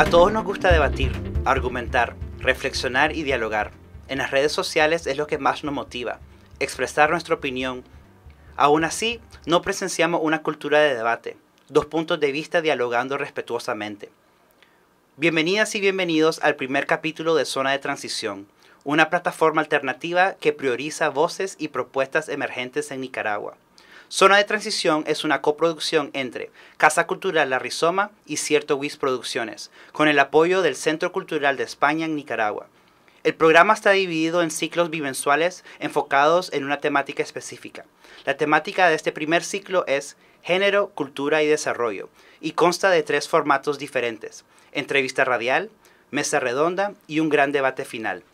A todos nos gusta debatir, argumentar, reflexionar y dialogar. En las redes sociales es lo que más nos motiva, expresar nuestra opinión. Aún así, no presenciamos una cultura de debate, dos puntos de vista dialogando respetuosamente. Bienvenidas y bienvenidos al primer capítulo de Zona de Transición, una plataforma alternativa que prioriza voces y propuestas emergentes en Nicaragua. Zona de Transición es una coproducción entre Casa Cultural La Rizoma y Cierto WIS Producciones, con el apoyo del Centro Cultural de España en Nicaragua. El programa está dividido en ciclos bimensuales enfocados en una temática específica. La temática de este primer ciclo es Género, Cultura y Desarrollo y consta de tres formatos diferentes, entrevista radial, mesa redonda y un gran debate final.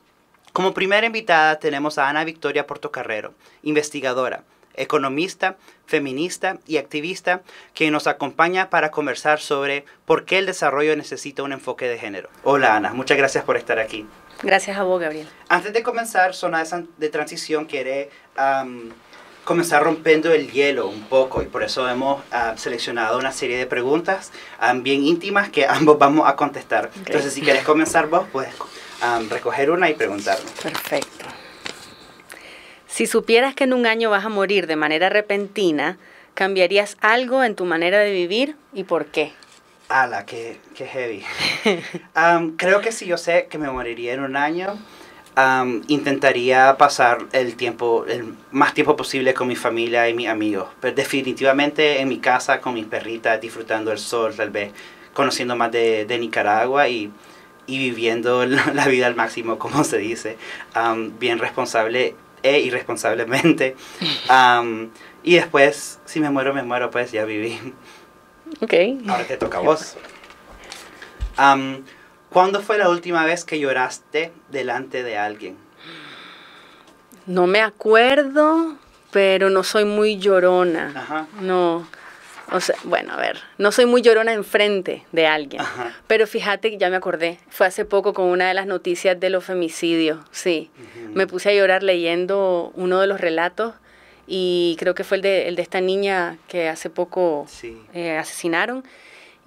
Como primera invitada tenemos a Ana Victoria Portocarrero, investigadora, economista, feminista y activista, que nos acompaña para conversar sobre por qué el desarrollo necesita un enfoque de género. Hola Ana, muchas gracias por estar aquí. Gracias a vos, Gabriel. Antes de comenzar, Zona de Transición quiere comenzar rompiendo el hielo un poco y por eso hemos ah, seleccionado una serie de preguntas bien íntimas que ambos vamos a contestar. Entonces, si quieres comenzar vos, puedes recoger una y preguntarnos. Perfecto. Si supieras que en un año vas a morir de manera repentina, ¿cambiarías algo en tu manera de vivir y por qué? ¡Hala, qué, qué heavy! creo que si yo sé que me moriría en un año, intentaría pasar el tiempo, el más tiempo posible con mi familia y mis amigos. Pero definitivamente en mi casa con mis perritas, disfrutando el sol, tal vez conociendo más de, de Nicaragua y, y, viviendo la vida al máximo, como se dice, bien responsable e irresponsablemente. y después, si me muero, me muero, pues ya viví. Ok. Ahora te toca a vos. ¿Cuándo fue la última vez que lloraste delante de alguien? No me acuerdo, pero no soy muy llorona. Ajá. No. O sea, bueno, a ver, no soy muy llorona enfrente de alguien, pero fíjate que ya me acordé, fue hace poco con una de las noticias de los femicidios, sí. Me puse a llorar leyendo uno de los relatos y creo que fue el de, el de esta niña que hace poco eh, asesinaron.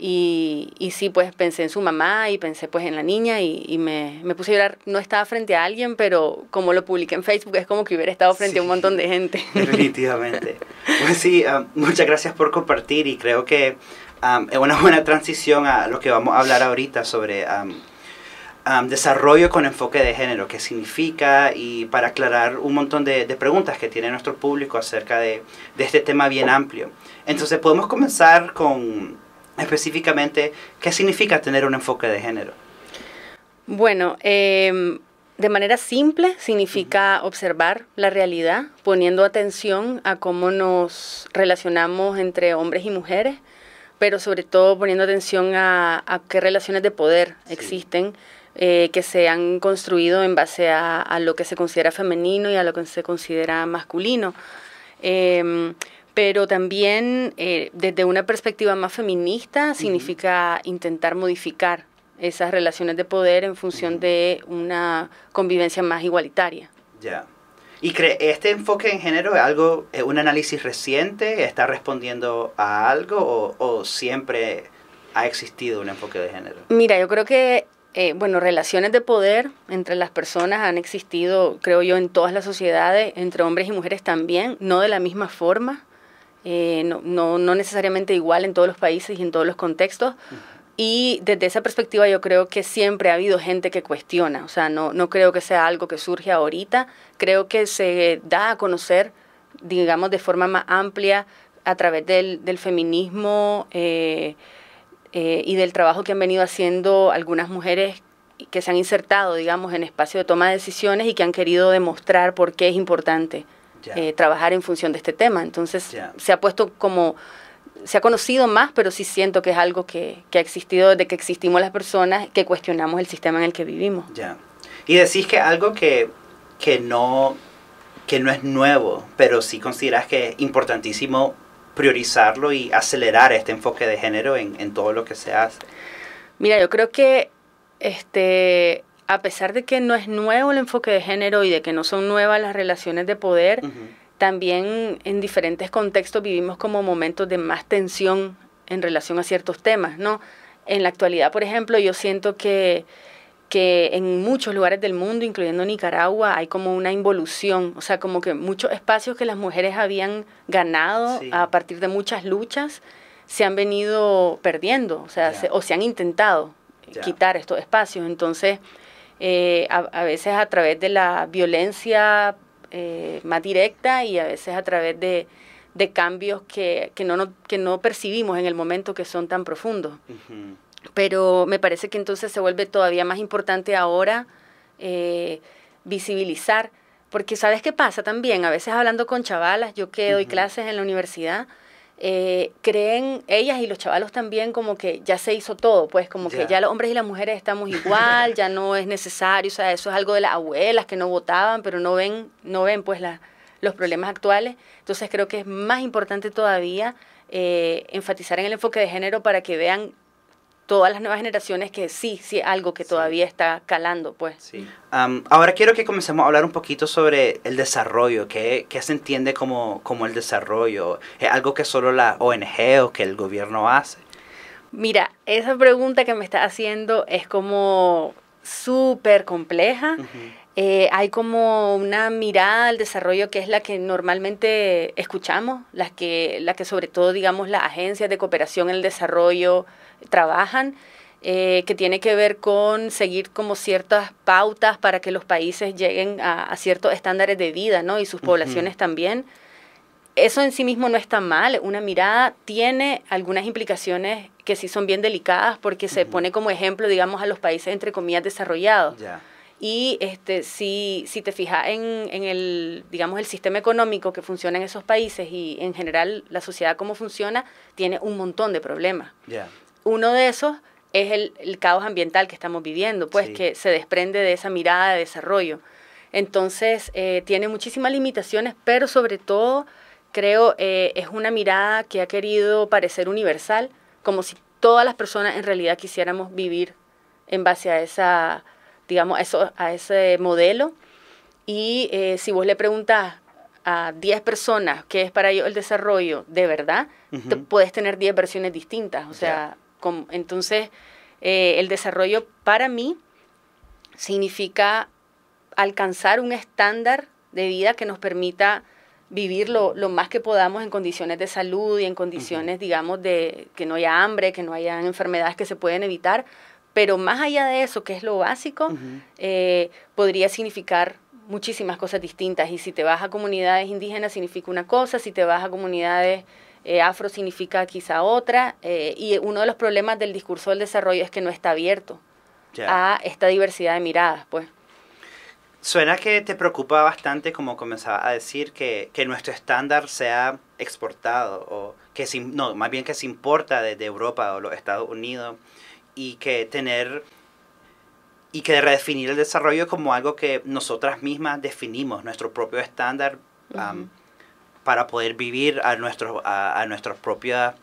Y, y, sí, pues pensé en su mamá y pensé pues en la niña y, y me, me, puse a llorar. No estaba frente a alguien, pero como lo publiqué en Facebook es como que hubiera estado frente a un montón de gente. Definitivamente. Pues sí, um, muchas gracias por compartir y creo que um, es una buena transición a lo que vamos a hablar ahorita sobre um, desarrollo con enfoque de género, qué significa y para aclarar un montón de, de preguntas que tiene nuestro público acerca de, de este tema bien amplio. Entonces podemos comenzar con específicamente, ¿qué significa tener un enfoque de género? Bueno, em, de manera simple significa observar la realidad, poniendo atención a cómo nos relacionamos entre hombres y mujeres, pero sobre todo poniendo atención a, qué relaciones de poder existen. Eh, que se han construido en base a, lo que se considera femenino y a lo que se considera masculino. Em, pero también eh, desde una perspectiva más feminista significa intentar modificar esas relaciones de poder en función de una convivencia más igualitaria. Ya. ¿Y cree este enfoque en género es algo, es un análisis reciente? ¿Está respondiendo a algo o, o, siempre ha existido un enfoque de género? Mira, yo creo que, eh, bueno, relaciones de poder entre las personas han existido, creo yo, en todas las sociedades, entre hombres y mujeres también, no de la misma forma. Eh, no, no, no, necesariamente igual en todos los países y en todos los contextos. Y desde esa perspectiva yo creo que siempre ha habido gente que cuestiona, o sea, no, no creo que sea algo que surge ahorita, creo que se da a conocer, digamos, de forma más amplia a través del, del feminismo eh, eh, y del trabajo que han venido haciendo algunas mujeres que se han insertado, digamos, en espacio de toma de decisiones y que han querido demostrar por qué es importante eh, trabajar en función de este tema. Entonces se ha puesto como, se ha conocido más, pero sí siento que es algo que, que, ha existido desde que existimos las personas, que cuestionamos el sistema en el que vivimos. Ya. Y decís que algo que, que, no, que no es nuevo, pero sí consideras que es importantísimo priorizarlo y acelerar este enfoque de género en, en todo lo que se hace. Mira, yo creo que este a pesar de que no es nuevo el enfoque de género y de que no son nuevas las relaciones de poder, también en diferentes contextos vivimos como momentos de más tensión en relación a ciertos temas, ¿no? En la actualidad, por ejemplo, yo siento que, que en muchos lugares del mundo, incluyendo Nicaragua, hay como una involución, o sea, como que muchos espacios que las mujeres habían ganado a partir de muchas luchas se han venido perdiendo, o sea, se, o se han intentado quitar estos espacios. Entonces, eh, a, veces a través de la violencia eh, más directa y a veces a través de, de cambios que, que, no, que no percibimos en el momento que son tan profundos. Pero me parece que entonces se vuelve todavía más importante ahora eh, visibilizar, porque ¿sabes qué pasa también? A veces hablando con chavalas, yo que doy clases en la universidad, eh, creen ellas y los chavalos también como que ya se hizo todo, pues como que ya los hombres y las mujeres estamos igual, ya no es necesario, o sea, eso es algo de las abuelas que no votaban, pero no ven, no ven pues la, los problemas actuales. Entonces creo que es más importante todavía eh, enfatizar en el enfoque de género para que vean todas las nuevas generaciones que sí, sí, algo que todavía está calando, pues. Sí. ahora quiero que comencemos a hablar un poquito sobre el desarrollo, qué, qué se entiende como, como el desarrollo. ¿Es algo que solo la ONG o que el gobierno hace? Mira, esa pregunta que me está haciendo es como súper compleja. Eh, hay como una mirada al desarrollo que es la que normalmente escuchamos, las que, la que sobre todo, digamos, las agencias de cooperación en el desarrollo, trabajan, eh, que tiene que ver con seguir como ciertas pautas para que los países lleguen a, ciertos estándares de vida, ¿no? Y sus poblaciones también. Eso en sí mismo no está mal. Una mirada tiene algunas implicaciones que sí son bien delicadas porque se pone como ejemplo, digamos, a los países entre comillas desarrollados. Y este, si, si te fijas en, en, el, digamos, el sistema económico que funciona en esos países y en general la sociedad cómo funciona, tiene un montón de problemas. Uno de esos es el, caos ambiental que estamos viviendo, pues que se desprende de esa mirada de desarrollo. Entonces, eh, tiene muchísimas limitaciones, pero sobre todo creo eh, es una mirada que ha querido parecer universal, como si todas las personas en realidad quisiéramos vivir en base a esa, digamos, eso, a ese modelo. Y eh, si vos le preguntas a 10 personas qué es para ellos el desarrollo de verdad, puedes tener 10 versiones distintas. O sea, entonces, eh, el desarrollo para mí significa alcanzar un estándar de vida que nos permita vivir lo, más que podamos en condiciones de salud y en condiciones, digamos, de que no haya hambre, que no haya enfermedades que se pueden evitar. Pero más allá de eso, que es lo básico, eh, podría significar muchísimas cosas distintas. Y si te vas a comunidades indígenas significa una cosa, si te vas a comunidades eh, afro significa quizá otra, eh, y uno de los problemas del discurso del desarrollo es que no está abierto a esta diversidad de miradas, pues. Suena que te preocupa bastante, como comenzaba a decir, que, que nuestro estándar sea exportado, o que no, más bien que se importa desde Europa o los Estados Unidos, y que tener y que redefinir el desarrollo como algo que nosotras mismas definimos, nuestro propio estándar para poder vivir a, nuestro, a, nuestra propia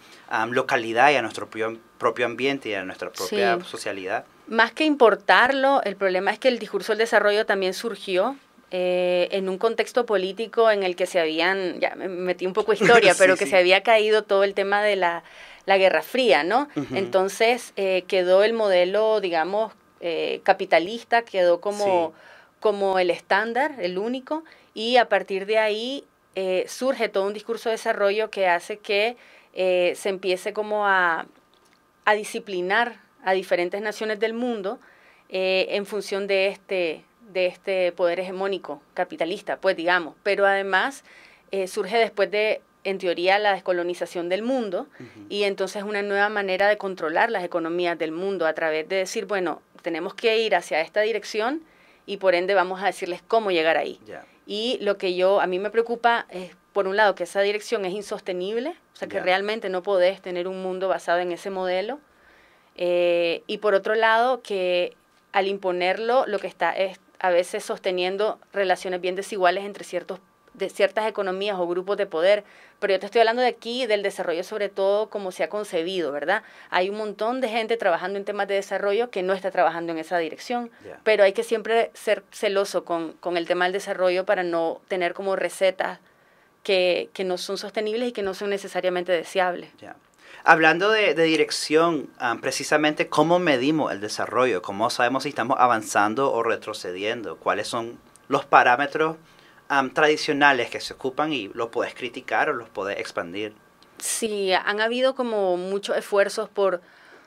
localidad y a nuestro propio, propio ambiente y a nuestra propia socialidad. Más que importarlo, el problema es que el discurso del desarrollo también surgió eh, en un contexto político en el que se habían, ya me metí un poco historia, pero que se había caído todo el tema de la, la Guerra Fría, ¿no? Entonces eh, quedó el modelo, digamos, eh, capitalista, quedó como, como el estándar, el único, y a partir de ahí eh, surge todo un discurso de desarrollo que hace que eh, se empiece como a, a, disciplinar a diferentes naciones del mundo eh, en función de este, de este poder hegemónico capitalista, pues digamos. Pero además surge después de, en teoría, la descolonización del mundo y entonces una nueva manera de controlar las economías del mundo a través de decir, bueno, tenemos que ir hacia esta dirección y por ende vamos a decirles cómo llegar ahí. Y lo que yo, a mí me preocupa es, por un lado, que esa dirección es insostenible, o sea, que realmente no podés tener un mundo basado en ese modelo. Eh, y por otro lado, que al imponerlo, lo que está es a veces sosteniendo relaciones bien desiguales entre ciertos de ciertas economías o grupos de poder, pero yo te estoy hablando de aquí del desarrollo sobre todo como se ha concebido, ¿verdad? Hay un montón de gente trabajando en temas de desarrollo que no está trabajando en esa dirección, pero hay que siempre ser celoso con, con, el tema del desarrollo para no tener como recetas que, que, no son sostenibles y que no son necesariamente deseables. Hablando de, dirección, ah, precisamente cómo medimos el desarrollo, cómo sabemos si estamos avanzando o retrocediendo, cuáles son los parámetros tradicionales que se ocupan y los puedes criticar o los puedes expandir. Sí, han habido como muchos esfuerzos por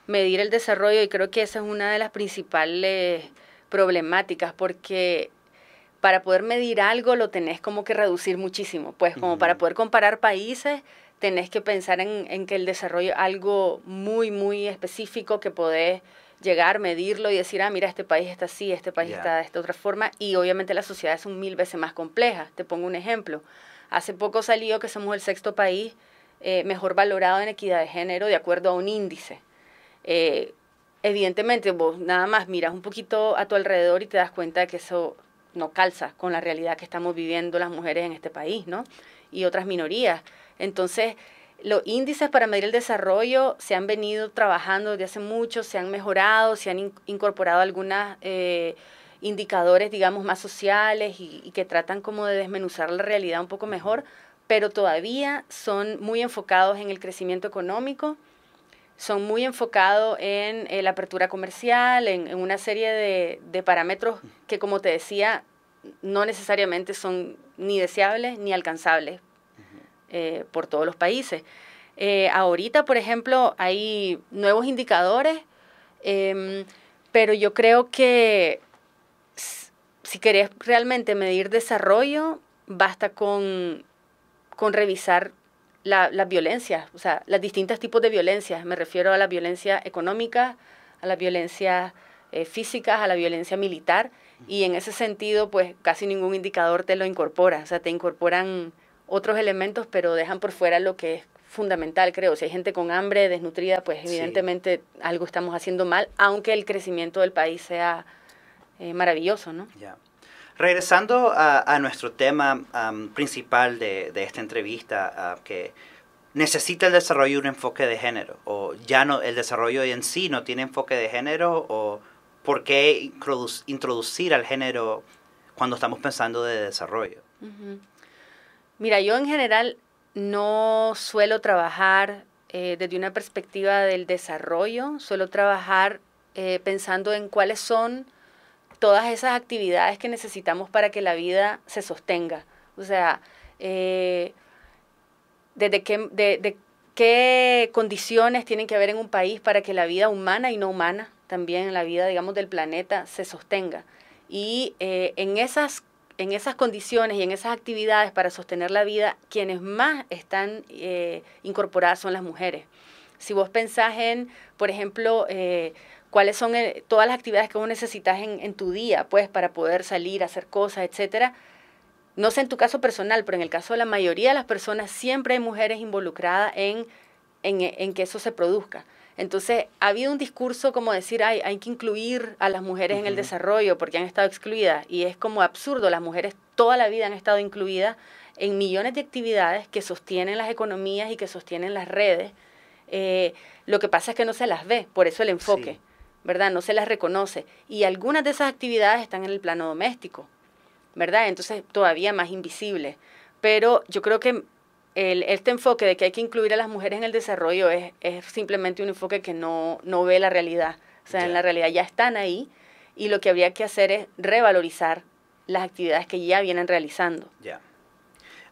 medir el desarrollo y creo que esa es una de las principales problemáticas porque para poder medir algo lo tenés como que reducir muchísimo, pues como para poder comparar países tenés que pensar en, que el desarrollo es algo muy, muy específico que podés llegar, medirlo y decir, ah, mira, este país está así, este país está de esta otra forma, y obviamente las sociedades son mil veces más complejas. Te pongo un ejemplo. Hace poco salió que somos el sexto país eh, mejor valorado en equidad de género de acuerdo a un índice. Eh, evidentemente, vos nada más miras un poquito a tu alrededor y te das cuenta de que eso no calza con la realidad que estamos viviendo las mujeres en este país, ¿no? Y otras minorías. Entonces, los índices para medir el desarrollo se han venido trabajando desde hace mucho, se han mejorado, se han incorporado algunos eh, indicadores, digamos, más sociales y, y, que tratan como de desmenuzar la realidad un poco mejor, pero todavía son muy enfocados en el crecimiento económico, son muy enfocados en, eh, la apertura comercial, en, una serie de, parámetros que, como te decía, no necesariamente son ni deseables ni alcanzables eh, por todos los países. Eh, ahorita, por ejemplo, hay nuevos indicadores, em, pero yo creo que si querés realmente medir desarrollo, basta con, con revisar la, las violencias, o sea, los distintos tipos de violencias. Me refiero a la violencia económica, a la violencia eh, física, a la violencia militar, y en ese sentido, pues casi ningún indicador te lo incorpora, o sea, te incorporan otros elementos, pero dejan por fuera lo que es fundamental, creo. Si hay gente con hambre, desnutrida, pues evidentemente algo estamos haciendo mal, aunque el crecimiento del país sea eh, maravilloso, ¿no? Regresando a, nuestro tema principal de, esta entrevista, que necesita el desarrollo un enfoque de género, o ya no, el desarrollo en sí no tiene enfoque de género, o por qué introducir al género cuando estamos pensando de desarrollo. Mira, yo en general no suelo trabajar eh, desde una perspectiva del desarrollo, suelo trabajar eh, pensando en cuáles son todas esas actividades que necesitamos para que la vida se sostenga. O sea, eh, desde qué, de, qué condiciones tienen que haber en un país para que la vida humana y no humana, también la vida, digamos, del planeta, se sostenga. Y en, esas, en esas condiciones y en esas actividades para sostener la vida, quienes más están eh, incorporadas son las mujeres. Si vos pensás en, por ejemplo, cuáles son eh, todas las actividades que vos necesitas en, tu día, pues, para poder salir, hacer cosas, etcétera. No sé en tu caso personal, pero en el caso de la mayoría de las personas, siempre hay mujeres involucradas en, en que eso se produzca. Entonces, ha habido un discurso como decir, hay, hay que incluir a las mujeres en el desarrollo porque han estado excluidas. Y es como absurdo, las mujeres toda la vida han estado incluidas en millones de actividades que sostienen las economías y que sostienen las redes. Eh, lo que pasa es que no se las ve, por eso el enfoque. ¿verdad? No se las reconoce. Y algunas de esas actividades están en el plano doméstico, ¿verdad? Entonces todavía más invisible. Pero yo creo que el, este enfoque de que hay que incluir a las mujeres en el desarrollo es, es simplemente un enfoque que no, no ve la realidad. O sea, en la realidad ya están ahí y lo que habría que hacer es revalorizar las actividades que ya vienen realizando. Ya.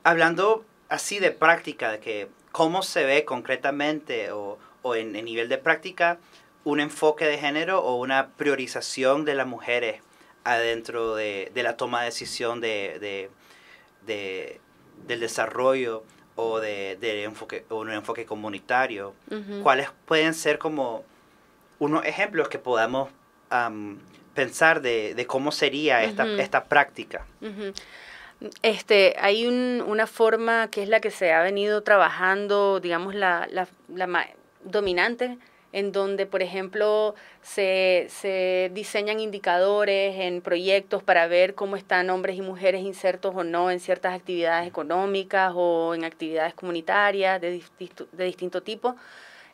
Hablando así de práctica, de que cómo se ve concretamente o, o en, en nivel de práctica un enfoque de género o una priorización de las mujeres adentro de, la toma de decisión de, del desarrollo o de, enfoque, o un enfoque comunitario. ¿Cuáles pueden ser como unos ejemplos que podamos pensar de, cómo sería esta, esta práctica? Este, hay una forma que es la que se ha venido trabajando, digamos, la, la, la dominante en donde, por ejemplo, se, se, diseñan indicadores en proyectos para ver cómo están hombres y mujeres insertos o no en ciertas actividades económicas o en actividades comunitarias de, distinto tipo.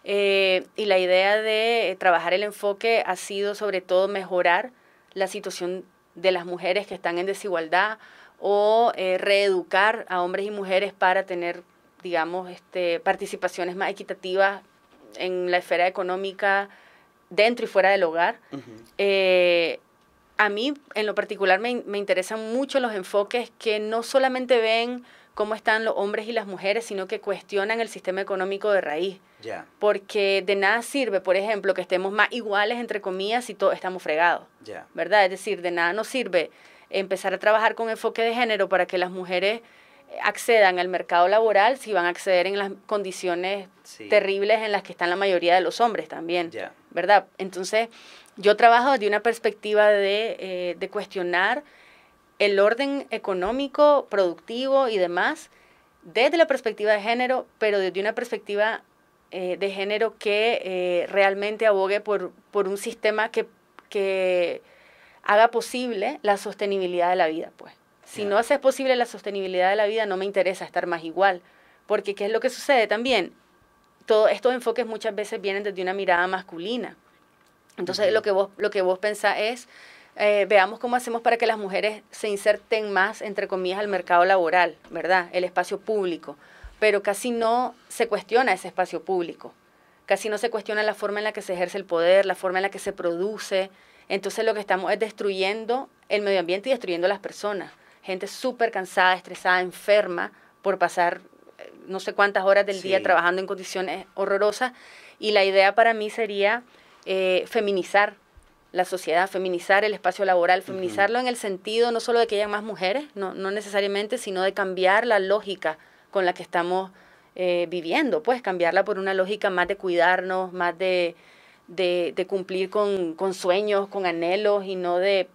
Eh, y la idea de trabajar el enfoque ha sido sobre todo mejorar la situación de las mujeres que están en desigualdad o eh, reeducar a hombres y mujeres para tener, digamos, este, participaciones más equitativas en la esfera económica dentro y fuera del hogar. Eh, a mí, en lo particular, me, me, interesan mucho los enfoques que no solamente ven cómo están los hombres y las mujeres, sino que cuestionan el sistema económico de raíz. Porque de nada sirve, por ejemplo, que estemos más iguales, entre comillas, si todos estamos fregados. ¿Verdad? Es decir, de nada nos sirve empezar a trabajar con enfoque de género para que las mujeres accedan al mercado laboral si van a acceder en las condiciones terribles en las que están la mayoría de los hombres también, ¿verdad? Entonces, yo trabajo desde una perspectiva de, eh, de, cuestionar el orden económico, productivo y demás desde la perspectiva de género, pero desde una perspectiva eh, de género que eh, realmente abogue por, por un sistema que, que haga posible la sostenibilidad de la vida, pues. Si no hace posible la sostenibilidad de la vida, no me interesa estar más igual. Porque ¿qué es lo que sucede también? Todos estos enfoques muchas veces vienen desde una mirada masculina. Entonces lo, que vos, lo que vos pensás es, eh, veamos cómo hacemos para que las mujeres se inserten más, entre comillas, al mercado laboral, ¿verdad? El espacio público. Pero casi no se cuestiona ese espacio público. Casi no se cuestiona la forma en la que se ejerce el poder, la forma en la que se produce. Entonces lo que estamos es destruyendo el medio ambiente y destruyendo las personas gente súper cansada, estresada, enferma por pasar eh, no sé cuántas horas del día trabajando en condiciones horrorosas. Y la idea para mí sería eh, feminizar la sociedad, feminizar el espacio laboral, feminizarlo en el sentido no solo de que haya más mujeres, no, no necesariamente, sino de cambiar la lógica con la que estamos eh, viviendo, pues cambiarla por una lógica más de cuidarnos, más de, de, de cumplir con, con sueños, con anhelos y no de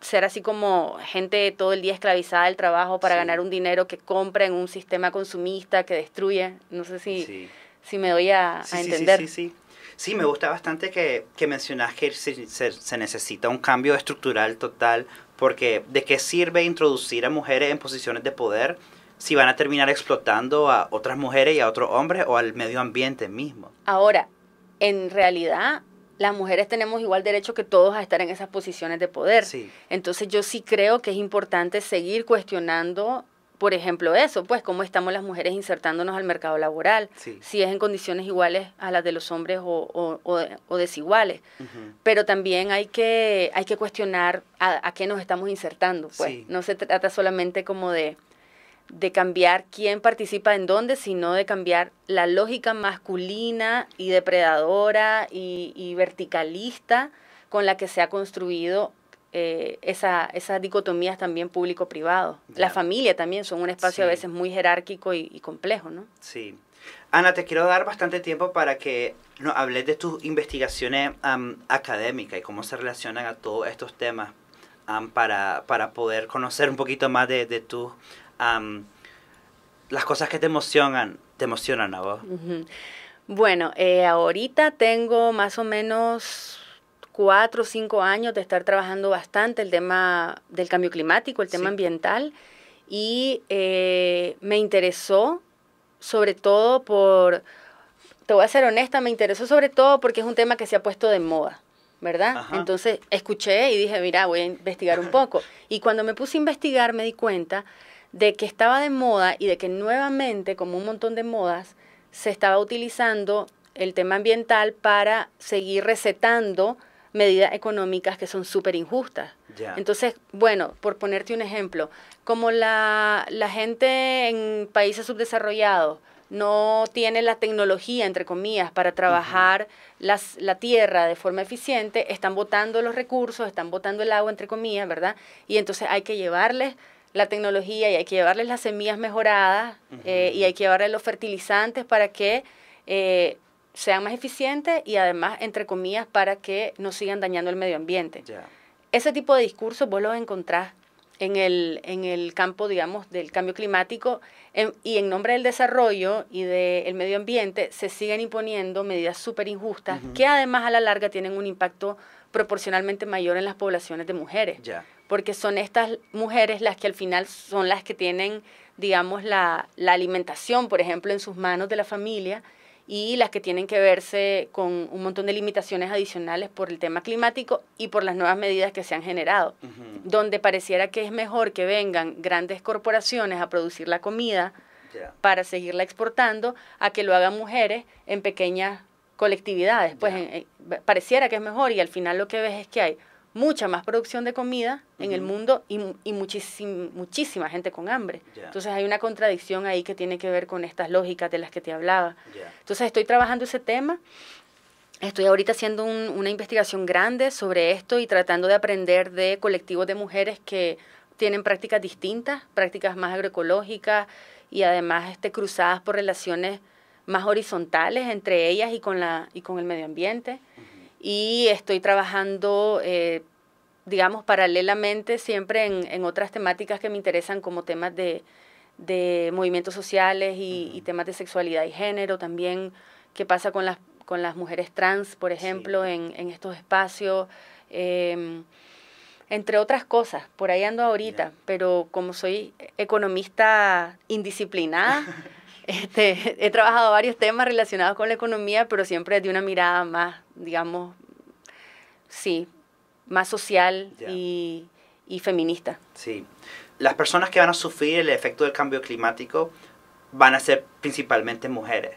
ser así como gente todo el día esclavizada del trabajo para ganar un dinero que compra en un sistema consumista que destruye. No sé si, si me doy a, entender. Sí, sí, sí, me gusta bastante que, que mencionas que se, se, necesita un cambio estructural total, porque ¿de qué sirve introducir a mujeres en posiciones de poder si van a terminar explotando a otras mujeres y a otros hombres o al medio ambiente mismo? Ahora, en realidad las mujeres tenemos igual derecho que todos a estar en esas posiciones de poder. Entonces yo sí creo que es importante seguir cuestionando, por ejemplo, eso, pues cómo estamos las mujeres insertándonos al mercado laboral, si es en condiciones iguales a las de los hombres o, o, desiguales. Pero también hay que, hay que cuestionar a, a, qué nos estamos insertando, pues. No se trata solamente como de de cambiar quién participa en dónde, sino de cambiar la lógica masculina y depredadora y, verticalista con la que se ha construido eh, esa, esas dicotomías también público-privado. La familia también son un espacio a veces muy jerárquico y, complejo, ¿no? Sí. Ana, te quiero dar bastante tiempo para que nos hables de tus investigaciones académicas y cómo se relacionan a todos estos temas para, para poder conocer un poquito más de, de tus las cosas que te emocionan, te emocionan a vos. Bueno, eh, ahorita tengo más o menos cuatro o cinco años de estar trabajando bastante el tema del cambio climático, el tema ambiental, y eh, me interesó sobre todo por, te voy a ser honesta, me interesó sobre todo porque es un tema que se ha puesto de moda. ¿verdad? Entonces escuché y dije, mira, voy a investigar un poco. Y cuando me puse a investigar me di cuenta de que estaba de moda y de que nuevamente, como un montón de modas, se estaba utilizando el tema ambiental para seguir recetando medidas económicas que son súper injustas. Entonces, bueno, por ponerte un ejemplo, como la, la gente en países subdesarrollados no tiene la tecnología, entre comillas, para trabajar las, la tierra de forma eficiente, están botando los recursos, están botando el agua, entre comillas, ¿verdad? Y entonces hay que llevarles la tecnología y hay que llevarles las semillas mejoradas eh, y hay que llevarles los fertilizantes para que eh, sean más eficientes y además, entre comillas, para que no sigan dañando el medio ambiente. Ese tipo de discursos vos los encontrás en el, en el campo, digamos, del cambio climático y en nombre del desarrollo y del medio ambiente se siguen imponiendo medidas súper injustas que además a la larga tienen un impacto proporcionalmente mayor en las poblaciones de mujeres porque son estas mujeres las que al final son las que tienen, digamos, la, alimentación, por ejemplo, en sus manos de la familia y las que tienen que verse con un montón de limitaciones adicionales por el tema climático y por las nuevas medidas que se han generado, donde pareciera que es mejor que vengan grandes corporaciones a producir la comida para seguirla exportando, a que lo hagan mujeres en pequeñas colectividades. Pues pareciera que es mejor y al final lo que ves es que hay mucha más producción de comida en el mundo y, y muchísima gente con hambre. Entonces hay una contradicción ahí que tiene que ver con estas lógicas de las que te hablaba. Entonces estoy trabajando ese tema. Estoy ahorita haciendo una investigación grande sobre esto y tratando de aprender de colectivos de mujeres que tienen prácticas distintas, prácticas más agroecológicas y además este, cruzadas por relaciones más horizontales entre ellas y con, la, y con el medio ambiente y estoy trabajando, eh, digamos, paralelamente siempre en, otras temáticas que me interesan como temas de, movimientos sociales y, temas de sexualidad y género, también. Qué pasa con las, con las mujeres trans, por ejemplo, en, estos espacios. Em, entre otras cosas, por ahí ando ahorita, pero como soy economista indisciplinada, Este, he trabajado varios temas relacionados con la economía, pero siempre de una mirada más, digamos, sí, más social y, y feminista. Sí. Las personas que van a sufrir el efecto del cambio climático van a ser principalmente mujeres,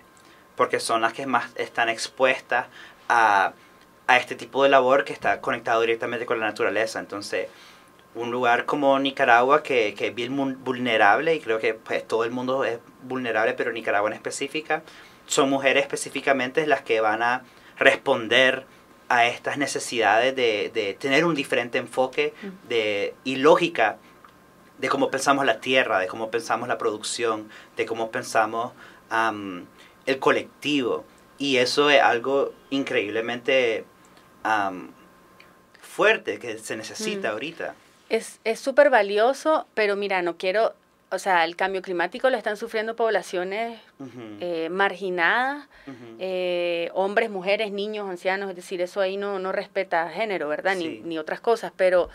porque son las que más están expuestas a, a este tipo de labor que está conectado directamente con la naturaleza. Entonces, un lugar como Nicaragua que, que, es bien vulnerable y creo que pues, todo el mundo es vulnerable, pero Nicaragua en específica, son mujeres específicamente las que van a responder a estas necesidades de, de tener un diferente enfoque de, y lógica de cómo pensamos la tierra, de cómo pensamos la producción, de cómo pensamos el colectivo. Y eso es algo increíblemente fuerte que se necesita ahorita. Es súper valioso, pero mira, no quiero, o sea, el cambio climático lo están sufriendo poblaciones eh, marginadas, eh, hombres, mujeres, niños, ancianos, es decir, eso ahí no, no respeta género, ¿verdad? Ni, ni otras cosas, pero,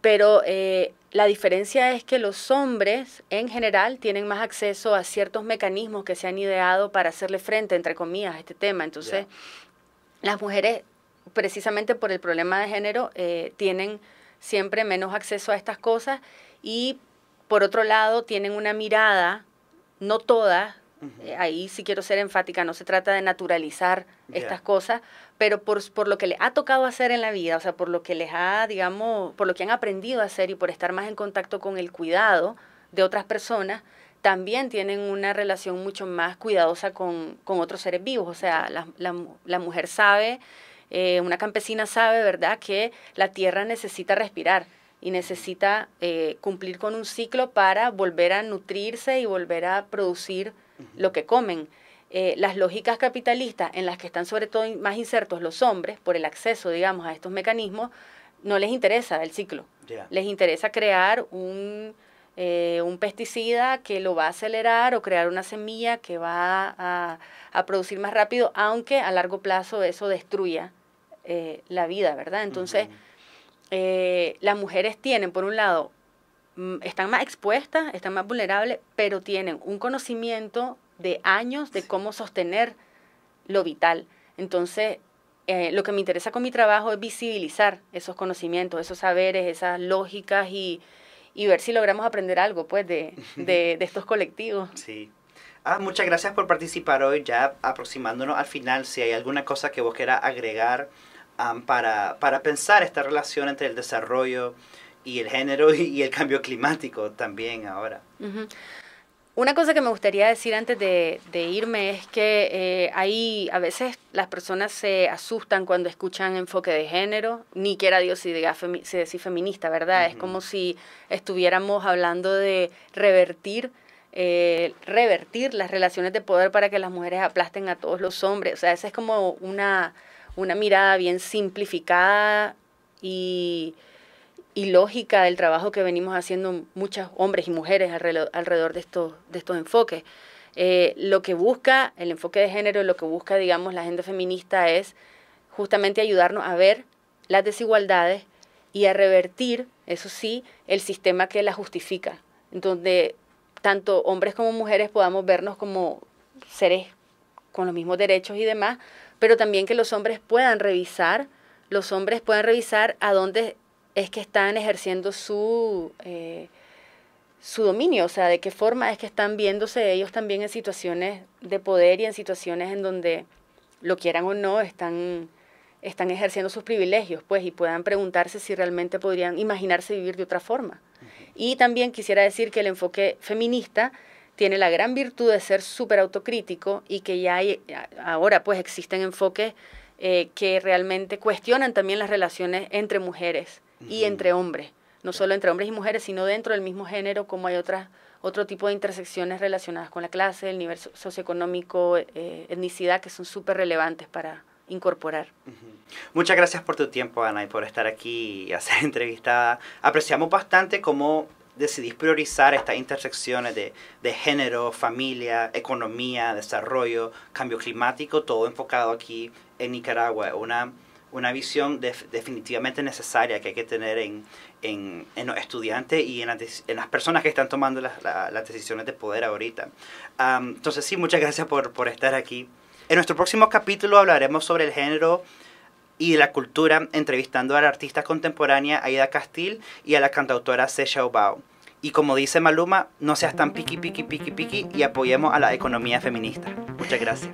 pero eh, la diferencia es que los hombres en general tienen más acceso a ciertos mecanismos que se han ideado para hacerle frente, entre comillas, a este tema. Entonces, las mujeres, precisamente por el problema de género, tienen siempre menos acceso a estas cosas y por otro lado tienen una mirada, no todas, eh, ahí sí quiero ser enfática, no se trata de naturalizar estas cosas, pero por, por, lo que les ha tocado hacer en la vida, o sea, por lo que les ha, digamos, por lo que han aprendido a hacer y por estar más en contacto con el cuidado de otras personas, también tienen una relación mucho más cuidadosa con, con otros seres vivos. O sea, la, la, la mujer sabe eh, una campesina sabe, ¿verdad?, que la tierra necesita respirar y necesita eh, cumplir con un ciclo para volver a nutrirse y volver a producir lo que comen. Eh, las lógicas capitalistas en las que están sobre todo más insertos los hombres por el acceso, digamos, a estos mecanismos, no les interesa el ciclo. Les interesa crear un, un pesticida que lo va a acelerar o crear una semilla que va a, a producir más rápido, aunque a largo plazo eso destruya eh, la vida, ¿verdad? Entonces, eh, las mujeres tienen, por un lado, mm, están más expuestas, están más vulnerables, pero tienen un conocimiento de años de cómo sostener lo vital. Entonces, eh, lo que me interesa con mi trabajo es visibilizar esos conocimientos, esos saberes, esas lógicas y, y ver si logramos aprender algo pues de, de, de estos colectivos. Sí. Ah, muchas gracias por participar hoy, ya aproximándonos al final, si hay alguna cosa que vos quieras agregar para, para, pensar esta relación entre el desarrollo y el género y, el cambio climático también ahora. Una cosa que me gustaría decir antes de, irme es que eh, ahí a veces las personas se asustan cuando escuchan enfoque de género, ni quiera Dios si diga si feminista, ¿verdad? Es como si estuviéramos hablando de revertir eh, revertir las relaciones de poder para que las mujeres aplasten a todos los hombres. O sea, esa es como una, una mirada bien simplificada y, lógica del trabajo que venimos haciendo muchos hombres y mujeres alrededor, de, estos, de estos enfoques. Eh, lo que busca el enfoque de género, lo que busca, digamos, la agenda feminista es justamente ayudarnos a ver las desigualdades y a revertir, eso sí, el sistema que las justifica, donde tanto hombres como mujeres podamos vernos como seres con los mismos derechos y demás, pero también que los hombres puedan revisar, los hombres puedan revisar a dónde es que están ejerciendo su, eh, su dominio, o sea, de qué forma es que están viéndose ellos también en situaciones de poder y en situaciones en donde lo quieran o no, están, están ejerciendo sus privilegios, pues, y puedan preguntarse si realmente podrían imaginarse vivir de otra forma. Y también quisiera decir que el enfoque feminista tiene la gran virtud de ser súper autocrítico y que ya hay, ahora pues existen enfoques eh, que realmente cuestionan también las relaciones entre mujeres y entre hombres, no solo entre hombres y mujeres, sino dentro del mismo género, como hay otras otro tipo de intersecciones relacionadas con la clase, el nivel socioeconómico, eh, etnicidad, que son súper relevantes para incorporar. Muchas gracias por tu tiempo, Ana, y por estar aquí y hacer entrevistada. Apreciamos bastante cómo decidís priorizar estas intersecciones de, de, género, familia, economía, desarrollo, cambio climático, todo enfocado aquí en Nicaragua. Una, una visión definitivamente necesaria que hay que tener en, en, en los estudiantes y en, en, las personas que están tomando las, las decisiones de poder ahorita. entonces sí, muchas gracias por, por estar aquí. En nuestro próximo capítulo hablaremos sobre el género y la cultura, entrevistando a la artista contemporánea Aida Castil y a la cantautora Sesha Obao. Y como dice Maluma, no seas tan piqui, piqui, piqui, piqui y apoyemos a la economía feminista. Muchas gracias.